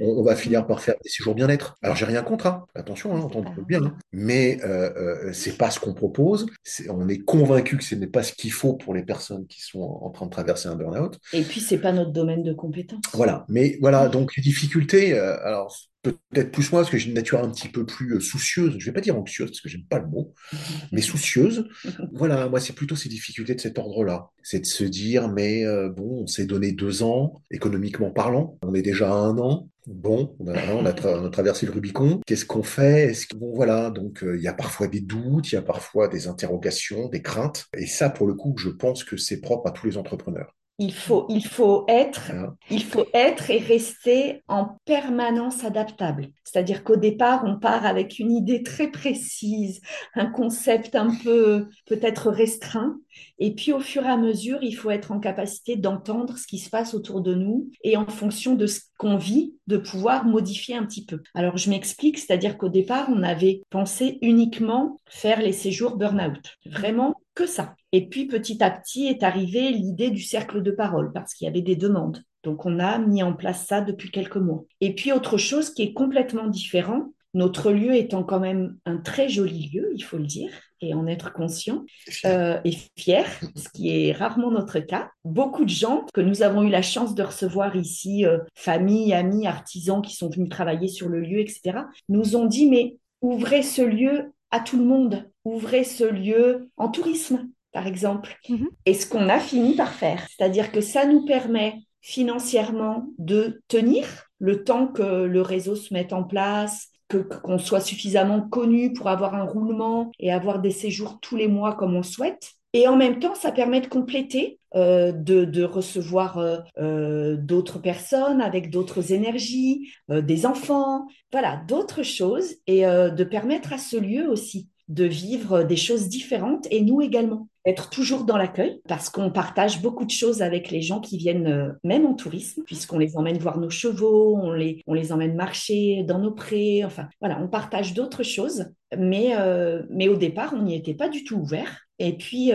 On, va finir par faire des séjours bien-être. Alors j'ai rien contre, hein. attention, hein, entendez bien, hein. mais euh, euh, c'est pas ce qu'on propose. on est convaincu que ce n'est pas ce qu'il faut pour les personnes qui sont en, train de traverser un burn-out. Et puis c'est pas notre domaine de compétence. Voilà, mais voilà, donc les difficultés. Euh, alors peut-être plus moi, parce que j'ai une nature un petit peu plus euh, soucieuse, je vais pas dire anxieuse, parce que j'aime pas le mot, [LAUGHS] mais soucieuse. [LAUGHS] Voilà, moi, c'est plutôt ces difficultés de cet ordre-là. C'est de se dire, mais euh, bon, on s'est donné deux ans, économiquement parlant, on est déjà à un an. Bon, on a, traversé le Rubicon. Qu'est-ce qu'on fait? Est-ce que bon voilà Donc euh, il y a parfois des doutes, il y a parfois des interrogations, des craintes. Et ça, pour le coup, je pense que c'est propre à tous les entrepreneurs. Il faut, il faut être, il faut être et rester en permanence adaptable. C'est-à-dire qu'au départ, on part avec une idée très précise, un concept un peu peut-être restreint, et puis au fur et à mesure, il faut être en capacité d'entendre ce qui se passe autour de nous et en fonction de ce qu'on vit, de pouvoir modifier un petit peu. Alors je m'explique, c'est-à-dire qu'au départ, on avait pensé uniquement faire les séjours burn-out, vraiment que ça. Et puis petit à petit est arrivée l'idée du cercle de parole parce qu'il y avait des demandes. Donc on a mis en place ça depuis quelques mois. Et puis autre chose qui est complètement différent, notre lieu étant quand même un très joli lieu, il faut le dire, et en être conscient euh, et fier, ce qui est rarement notre cas. Beaucoup de gens que nous avons eu la chance de recevoir ici, euh, familles, amis, artisans qui sont venus travailler sur le lieu, etc., nous ont dit, mais ouvrez ce lieu à tout le monde, ouvrez ce lieu en tourisme, par exemple. Mm-hmm. Et ce qu'on a fini par faire, c'est-à-dire que ça nous permet financièrement de tenir le temps que le réseau se mette en place, que qu'on soit suffisamment connu pour avoir un roulement et avoir des séjours tous les mois comme on souhaite. Et en même temps, ça permet de compléter, euh, de, de, recevoir euh, euh, d'autres personnes avec d'autres énergies, des enfants, voilà, d'autres choses, et de permettre à ce lieu aussi de vivre des choses différentes et nous également. Être toujours dans l'accueil parce qu'on partage beaucoup de choses avec les gens qui viennent euh, même en tourisme puisqu'on les emmène voir nos chevaux, on les, on les emmène marcher dans nos prés, enfin voilà, on partage d'autres choses. Mais, euh, mais au départ on n'y était pas du tout ouvert Et puis,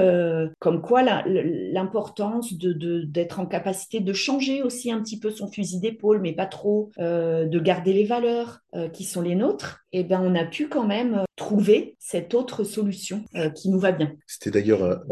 comme quoi l'importance d'être en capacité de changer aussi un petit peu son fusil d'épaule, mais pas trop, de garder les valeurs qui sont les nôtres, eh ben on a pu quand même trouver cette autre solution qui nous va bien. C'était d'ailleurs,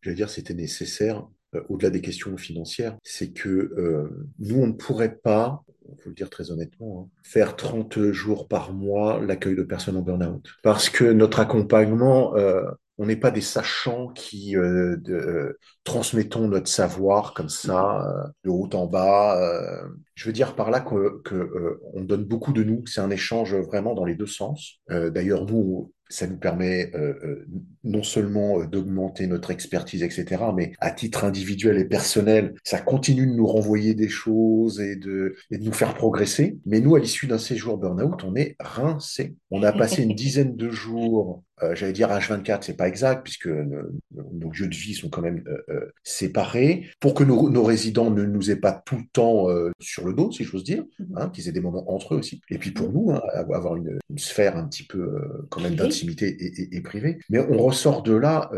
je veux dire, c'était nécessaire au-delà des questions financières, c'est que nous, on ne pourrait pas il faut le dire très honnêtement, hein, faire 30 jours par mois l'accueil de personnes en burn-out. Parce que notre accompagnement, euh, on n'est pas des sachants qui euh, de, transmettons notre savoir comme ça, euh, de haut en bas. Euh. je veux dire par là que, que on donne beaucoup de nous. C'est un échange vraiment dans les deux sens. D'ailleurs, nous, ça nous permet euh, euh, non seulement euh, d'augmenter notre expertise, etc., mais à titre individuel et personnel, ça continue de nous renvoyer des choses et de, et de nous faire progresser. Mais nous, à l'issue d'un séjour burn-out, on est rincé. On a passé une [LAUGHS] dizaine de jours euh, j'allais dire H24, c'est pas exact puisque nos, nos, lieux de vie sont quand même euh, séparés pour que nos, nos, résidents ne nous aient pas tout le temps sur le dos, si j'ose dire, mhm. hein, qu'ils aient des moments entre eux aussi. Et puis pour nous, hein, avoir une, une, sphère un petit peu quand même et, privée. Mais on ressort de là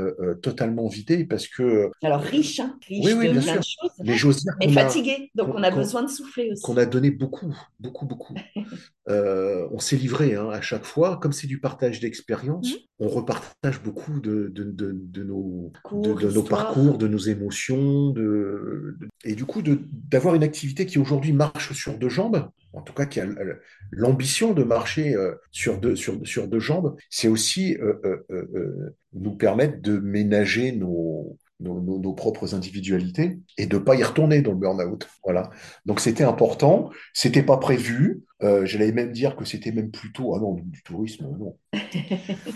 totalement vidé parce que alors riche, hein, riche oui, oui, de bien plein sûr. de choses, mais fatigué, donc on a besoin de souffler aussi. Qu'on a donné beaucoup, beaucoup, beaucoup. [LAUGHS] Euh, on s'est livré hein, à chaque fois, comme c'est du partage d'expérience, mmh. on repartage beaucoup de, de, de, de nos, de, nos parcours, de nos émotions, et du coup d'avoir une activité qui aujourd'hui marche sur deux jambes, en tout cas qui a l'ambition de marcher euh, sur, deux, jambes, c'est aussi euh, euh, nous permettre de ménager nos, nos, nos, nos, propres individualités et de pas y retourner dans le burn-out. Voilà. Donc c'était important, c'était pas prévu. Euh, J'allais même dire que c'était même plutôt ah non du tourisme non. [LAUGHS]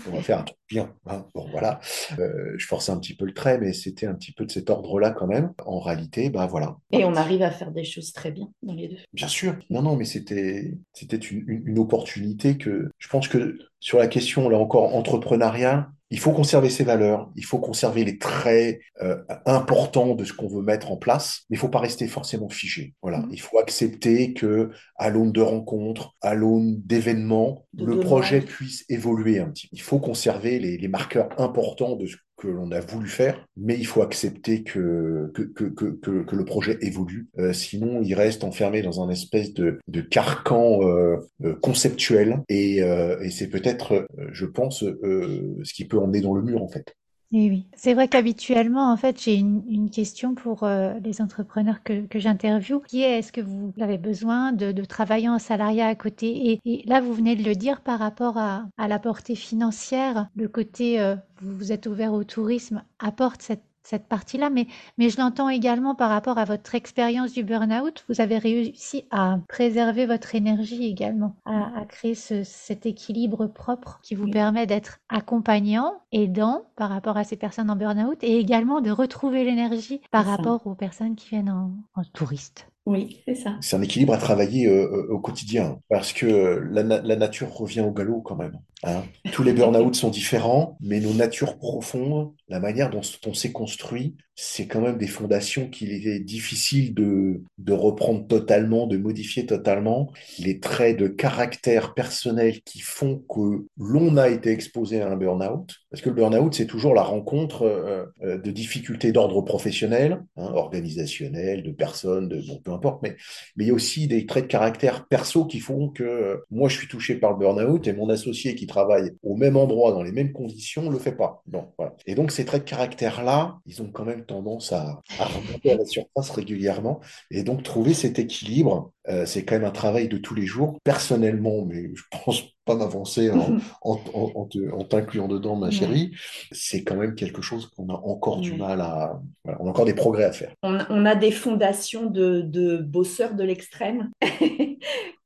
On va faire un truc bien. Hein. Bon voilà. Euh, je forçais un petit peu le trait, mais c'était un petit peu de cet ordre-là quand même. En réalité, bah voilà. Et on arrive à faire des choses très bien dans les deux. Bien sûr. Non non, mais c'était c'était une, une, une opportunité que je pense que sur la question là encore entrepreneuriat il faut conserver ses valeurs, il faut conserver les traits euh, importants de ce qu'on veut mettre en place, mais il faut pas rester forcément figé. Voilà, mmh. il faut accepter que à l'aune de rencontres, à l'aune d'événements, le projet puisse évoluer un petit. Il faut conserver les, les marqueurs importants de ce que l'on a voulu faire, mais il faut accepter que, que, que, que, que le projet évolue. Euh, sinon, il reste enfermé dans un espèce de, de carcan euh, euh conceptuel et, euh, et c'est peut-être, euh, je pense, ce qui peut emmener dans le mur en fait. Oui, oui. C'est vrai qu'habituellement, en fait, j'ai une, question pour euh, les entrepreneurs que, que j'interviewe, qui est est-ce que vous avez besoin de, travailler en salariat à côté? Et, et, là, vous venez de le dire par rapport à, à la portée financière, le côté euh, vous, vous êtes ouvert au tourisme apporte cette cette partie-là, mais, mais je l'entends également par rapport à votre expérience du burn-out. Vous avez réussi à préserver votre énergie également, à, à créer ce, cet équilibre propre qui vous permet d'être accompagnant, aidant par rapport à ces personnes en burn-out et également de retrouver l'énergie par rapport aux personnes qui viennent en, en touriste. Oui, c'est ça. C'est un équilibre à travailler euh, au quotidien parce que la, la, nature revient au galop quand même. Hein. Tous les burn-out sont différents, mais nos natures profondes, la manière dont on s'est construit, c'est quand même des fondations qu'il est difficile de, reprendre totalement, de modifier totalement. Les traits de caractère personnel qui font que l'on a été exposé à un burn-out. Parce que le burn-out, c'est toujours la rencontre euh, euh de difficultés d'ordre professionnel, hein, organisationnel, de personnes, de, bon, peu importe, mais, il y a aussi des traits de caractère perso qui font que euh, moi, je suis touché par le burn-out et mon associé qui travaille au même endroit, dans les mêmes conditions, le fait pas. Bon. Et donc, traits de caractère-là, ils ont quand même tendance à remonter à la surface régulièrement. Et donc, trouver cet équilibre, euh, c'est quand même un travail de tous les jours. Personnellement, mais je pense pas m'avancer en, [LAUGHS] en, en, en t'incluant dedans, ma chérie, c'est quand même quelque chose qu'on a encore du mal à... Voilà, on a encore des progrès à faire. On, on a des fondations de, de bosseurs de l'extrême [LAUGHS]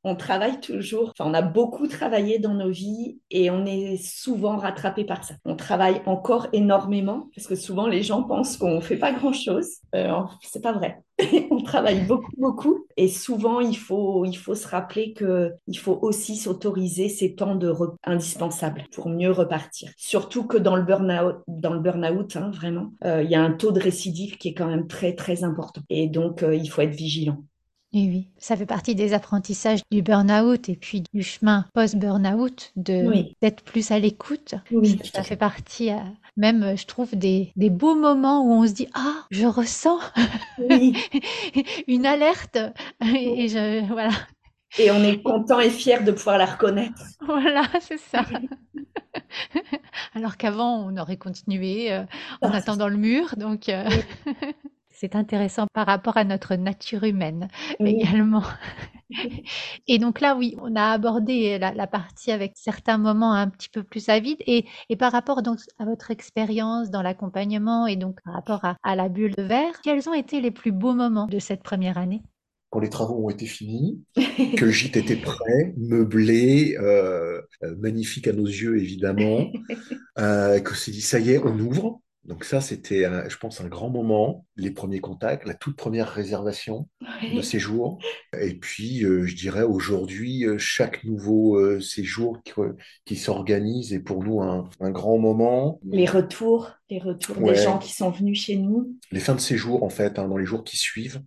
on travaille toujours, enfin, on a beaucoup travaillé dans nos vies et on est souvent rattrapé par ça. On travaille encore énormément parce que souvent les gens pensent qu'on fait pas grand chose. Euh, c'est pas vrai. [LAUGHS] on travaille beaucoup, beaucoup et souvent il faut, il faut se rappeler que il faut aussi s'autoriser ces temps de indispensables pour mieux repartir. Surtout que dans le burn-out, dans le burn-out, hein, vraiment, euh, il y a un taux de récidive qui est quand même très, très important et donc euh, il faut être vigilant. Et oui, ça fait partie des apprentissages du burn-out et puis du chemin post-burn-out de d'être plus à l'écoute. Oui. Ça, fait partie, euh, même, je trouve, des, des, beaux moments où on se dit ah, je ressens [LAUGHS] une alerte et je voilà. Et on est content et fier de pouvoir la reconnaître. Voilà, [LAUGHS] c'est ça. [LAUGHS] Alors qu'avant, on aurait continué euh, en attendant le mur. Donc, euh, c'est intéressant par rapport à notre nature humaine également. Et donc là, oui, on a abordé la, partie avec certains moments un petit peu plus avides. Et, et par rapport donc à votre expérience dans l'accompagnement et donc par rapport à, à la bulle de verre, quels ont été les plus beaux moments de cette première année? Quand les travaux ont été finis, [LAUGHS] que le gîte était prêt, meublé, euh, euh, magnifique à nos yeux évidemment, [LAUGHS] euh, que s'est dit ça y est, on ouvre. Donc ça, c'était, je pense, un grand moment, les premiers contacts, la toute première réservation de séjour. Et puis, je dirais aujourd'hui, chaque nouveau séjour qui, s'organise est pour nous un, grand moment. Les retours, les retours des gens qui sont venus chez nous. Les fins de séjour, en fait, hein, dans les jours qui suivent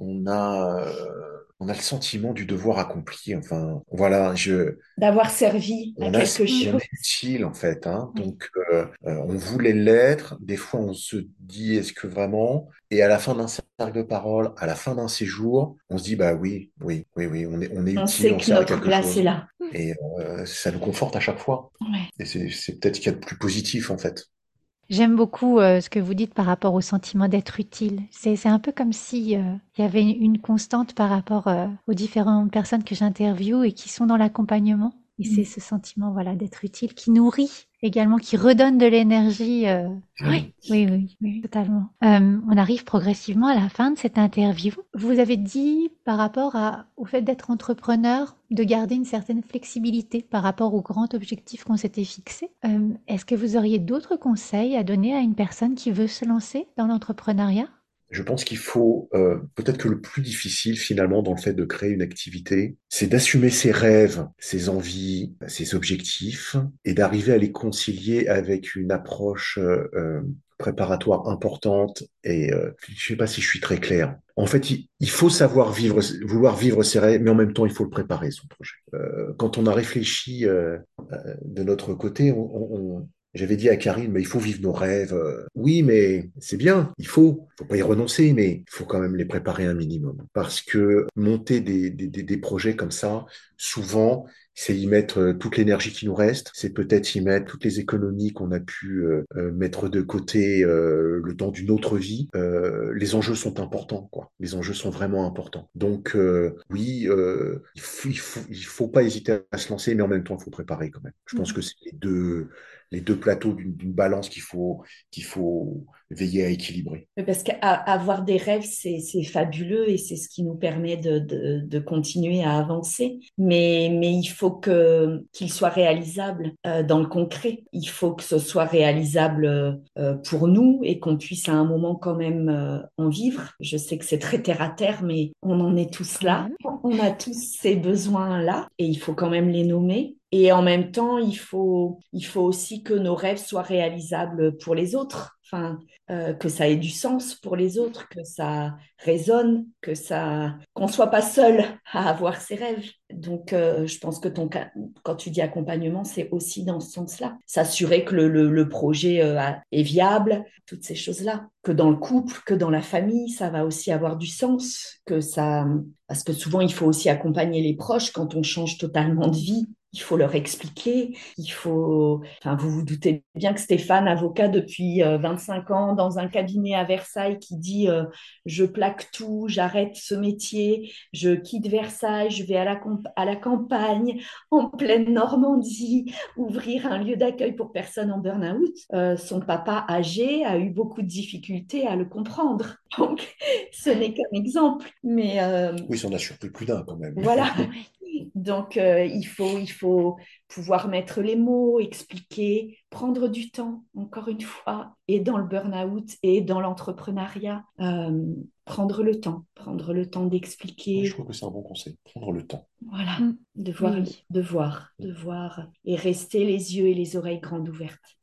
on a, euh, on a le sentiment du devoir accompli. Enfin, voilà, je. D'avoir servi à quelque chose. On est utile, en fait. Hein. Donc, euh, euh, on voulait l'être. Des fois, on se dit, est-ce que vraiment? Et à la fin d'un cercle de parole, à la fin d'un séjour, on se dit, bah oui, oui, oui, oui, on est, on est on Sait que notre place est là. Et ça nous conforte à chaque fois. Et c'est peut-être ce qu'il y a de plus positif, en fait. J'aime beaucoup euh, ce que vous dites par rapport au sentiment d'être utile. C'est un peu comme si euh, il y avait une, constante par rapport euh, aux différentes personnes que j'interviewe et qui sont dans l'accompagnement. Et c'est mm. ce sentiment voilà d'être utile qui nourrit également, qui redonne de l'énergie. Euh, oui, oui, oui, totalement. Euh, on arrive progressivement à la fin de cette interview. Vous avez dit par rapport à, au fait d'être entrepreneur, de garder une certaine flexibilité par rapport aux grands objectifs qu'on s'était fixés. Euh, Est-ce que vous auriez d'autres conseils à donner à une personne qui veut se lancer dans l'entrepreneuriat? Je pense qu'il faut, euh, peut-être que le plus difficile finalement dans le fait de créer une activité, c'est d'assumer ses rêves, ses envies, ses objectifs, et d'arriver à les concilier avec une approche euh, euh préparatoire importante. Et euh, je sais pas si je suis très clair. En fait, il, faut savoir vivre, vouloir vivre ses rêves, mais en même temps, il faut le préparer son projet. Euh, quand on a réfléchi euh, de notre côté, on, on, j'avais dit à Karine, mais il faut vivre nos rêves. Oui, mais c'est bien, il faut. faut pas y renoncer, mais il faut quand même les préparer un minimum. Parce que monter des, des, des projets comme ça, souvent, c'est y mettre euh, toute l'énergie qui nous reste, c'est peut-être y mettre toutes les économies qu'on a pu euh, euh, mettre de côté le temps d'une autre vie. les enjeux sont importants, quoi. Les enjeux sont vraiment importants. Donc oui, il faut, il faut, il faut pas hésiter à se lancer, mais en même temps, il faut préparer quand même. Je pense mmh. que c'est les deux les deux plateaux d'une balance qu'il faut, qu'il faut veiller à équilibrer. Parce qu'avoir des rêves, c'est fabuleux et c'est ce qui nous permet de, de, de, continuer à avancer. Mais, mais il faut qu'ils soient réalisables euh, dans le concret. Il faut que ce soit réalisable euh, pour nous et qu'on puisse à un moment quand même euh, en vivre. Je sais que c'est très terre à terre, mais on en est tous là. On a tous ces besoins-là et il faut quand même les nommer. Et en même temps, il faut, il faut aussi que nos rêves soient réalisables pour les autres. Enfin, euh, que ça ait du sens pour les autres, que ça résonne, que ça, qu'on soit pas seul à avoir ses rêves. Donc, euh, je pense que ton, quand tu dis accompagnement, c'est aussi dans ce sens-là, s'assurer que le, le, projet euh, est viable, toutes ces choses-là, que dans le couple, que dans la famille, ça va aussi avoir du sens, que ça, parce que souvent il faut aussi accompagner les proches quand on change totalement de vie il faut leur expliquer, il faut... Enfin, vous vous doutez bien que Stéphane, avocat depuis 25 euh, ans dans un cabinet à Versailles, qui dit euh, je plaque tout, j'arrête ce métier, je quitte Versailles, je vais à la, à la campagne, en pleine Normandie, ouvrir un lieu d'accueil pour personnes en burn-out. Euh, son papa âgé a eu beaucoup de difficultés à le comprendre. Donc, ce n'est qu'un exemple. Mais, Oui, ça en a surpris plus d'un quand même. Voilà. [LAUGHS] Donc, euh, il, faut, il faut pouvoir mettre les mots, expliquer, prendre du temps, encore une fois, et dans le burn-out et dans l'entrepreneuriat, euh, prendre le temps, prendre le temps d'expliquer. je trouve que c'est un bon conseil, prendre le temps. Voilà, mm. de voir, de voir, de voir, et rester les yeux et les oreilles grandes ouvertes.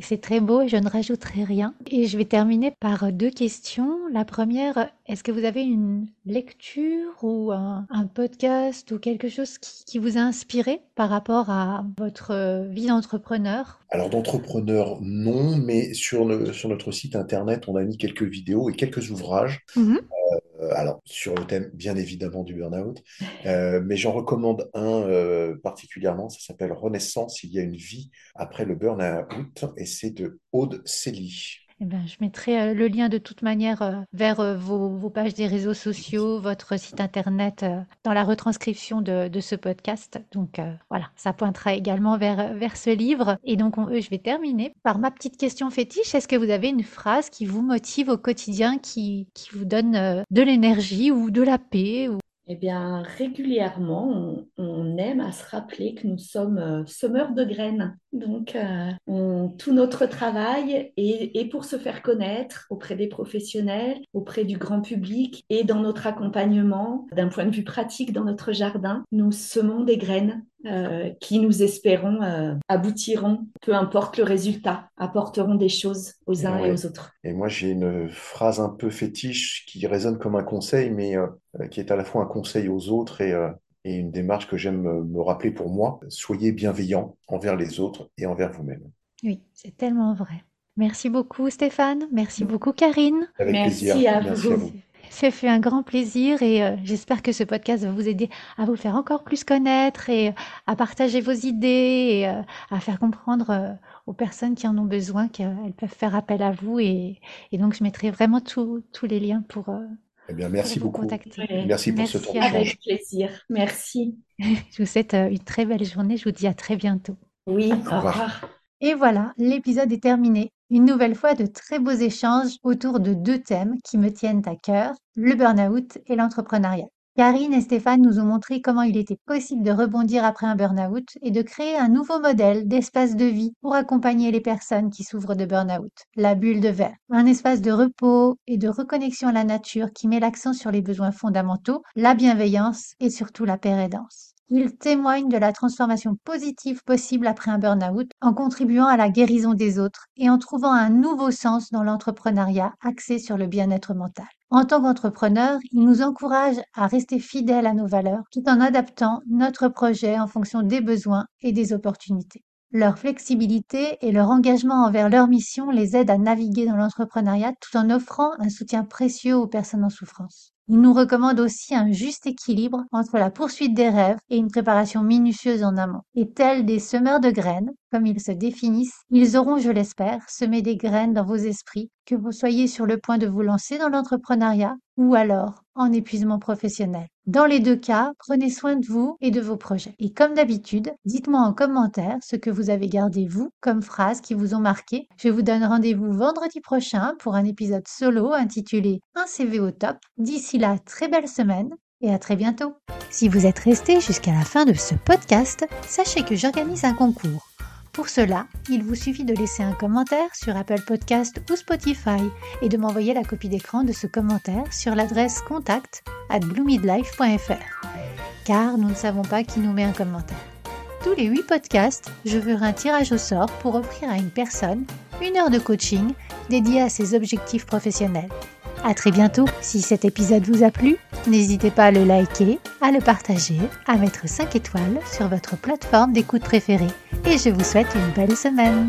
C'est très beau et je ne rajouterai rien. Et je vais terminer par deux questions. La première, est-ce que vous avez une lecture ou un, podcast ou quelque chose qui, vous a inspiré par rapport à votre vie d'entrepreneur? Alors d'entrepreneur, non, mais sur, le, sur notre site internet, on a mis quelques vidéos et quelques ouvrages. Mhm. Euh, alors, sur le thème, bien évidemment, du burn-out. Euh, mais j'en recommande un euh, particulièrement, ça s'appelle Renaissance, il y a une vie après le burn-out, et c'est de Aude Célie. Eh ben, je mettrai euh, le lien de toute manière euh, vers euh, vos, pages des réseaux sociaux, votre site internet dans la retranscription de, ce podcast. Donc voilà, ça pointera également vers, vers ce livre. Et donc je vais terminer par ma petite question fétiche. Est-ce que vous avez une phrase qui vous motive au quotidien, qui, qui vous donne de l'énergie ou de la paix ou... Eh bien, régulièrement, on, aime à se rappeler que nous sommes semeurs de graines. Donc, on, tout notre travail est, pour se faire connaître auprès des professionnels, auprès du grand public et dans notre accompagnement, d'un point de vue pratique dans notre jardin, nous semons des graines euh, qui, nous espérons, euh, aboutiront, peu importe le résultat, apporteront des choses aux uns et aux autres. Et moi, j'ai une phrase un peu fétiche qui résonne comme un conseil, mais euh, qui est à la fois un conseil aux autres et, et une démarche que j'aime me rappeler pour moi. Soyez bienveillants envers les autres et envers vous-même. Oui, c'est tellement vrai. Merci beaucoup Stéphane, merci beaucoup Karine. Avec merci plaisir. À merci à vous. Ça fait un grand plaisir et euh, j'espère que ce podcast va vous aider à vous faire encore plus connaître et euh, à partager vos idées et euh, à faire comprendre aux personnes qui en ont besoin qu'elles peuvent faire appel à vous. Et, donc, je mettrai vraiment tous les liens pour. eh bien, merci beaucoup. Contacter. Merci pour ce temps Avec plaisir. Merci. [LAUGHS] je vous souhaite une très belle journée. Je vous dis à très bientôt. Oui, au revoir. Et voilà, l'épisode est terminé. Une nouvelle fois de très beaux échanges autour de deux thèmes qui me tiennent à cœur, le burn-out et l'entrepreneuriat. Karine et Stéphane nous ont montré comment il était possible de rebondir après un burn-out et de créer un nouveau modèle d'espace de vie pour accompagner les personnes qui souffrent de burn-out, la bulle de verre. Un espace de repos et de reconnexion à la nature qui met l'accent sur les besoins fondamentaux, la bienveillance et surtout la paix il témoigne de la transformation positive possible après un burn-out en contribuant à la guérison des autres et en trouvant un nouveau sens dans l'entrepreneuriat axé sur le bien-être mental. En tant qu'entrepreneur, il nous encourage à rester fidèles à nos valeurs tout en adaptant notre projet en fonction des besoins et des opportunités. Leur flexibilité et leur engagement envers leur mission les aident à naviguer dans l'entrepreneuriat tout en offrant un soutien précieux aux personnes en souffrance. Il nous recommande aussi un juste équilibre entre la poursuite des rêves et une préparation minutieuse en amont. Et tels des semeurs de graines, comme ils se définissent, ils auront, je l'espère, semé des graines dans vos esprits, que vous soyez sur le point de vous lancer dans l'entrepreneuriat ou alors en épuisement professionnel. Dans les deux cas, prenez soin de vous et de vos projets. Et comme d'habitude, dites-moi en commentaire ce que vous avez gardé vous comme phrases qui vous ont marqué. Je vous donne rendez-vous vendredi prochain pour un épisode solo intitulé Un CV au top. D'ici là, très belle semaine et à très bientôt. Si vous êtes resté jusqu'à la fin de ce podcast, sachez que j'organise un concours. Pour cela, il vous suffit de laisser un commentaire sur Apple Podcast ou Spotify et de m'envoyer la copie d'écran de ce commentaire sur l'adresse contact at bloomidlife.fr. Car nous ne savons pas qui nous met un commentaire. Tous les 8 podcasts, je ferai un tirage au sort pour offrir à une personne une heure de coaching dédiée à ses objectifs professionnels. À très bientôt. Si cet épisode vous a plu, n'hésitez pas à le liker, à le partager, à mettre 5 étoiles sur votre plateforme d'écoute préférée. Et je vous souhaite une belle semaine.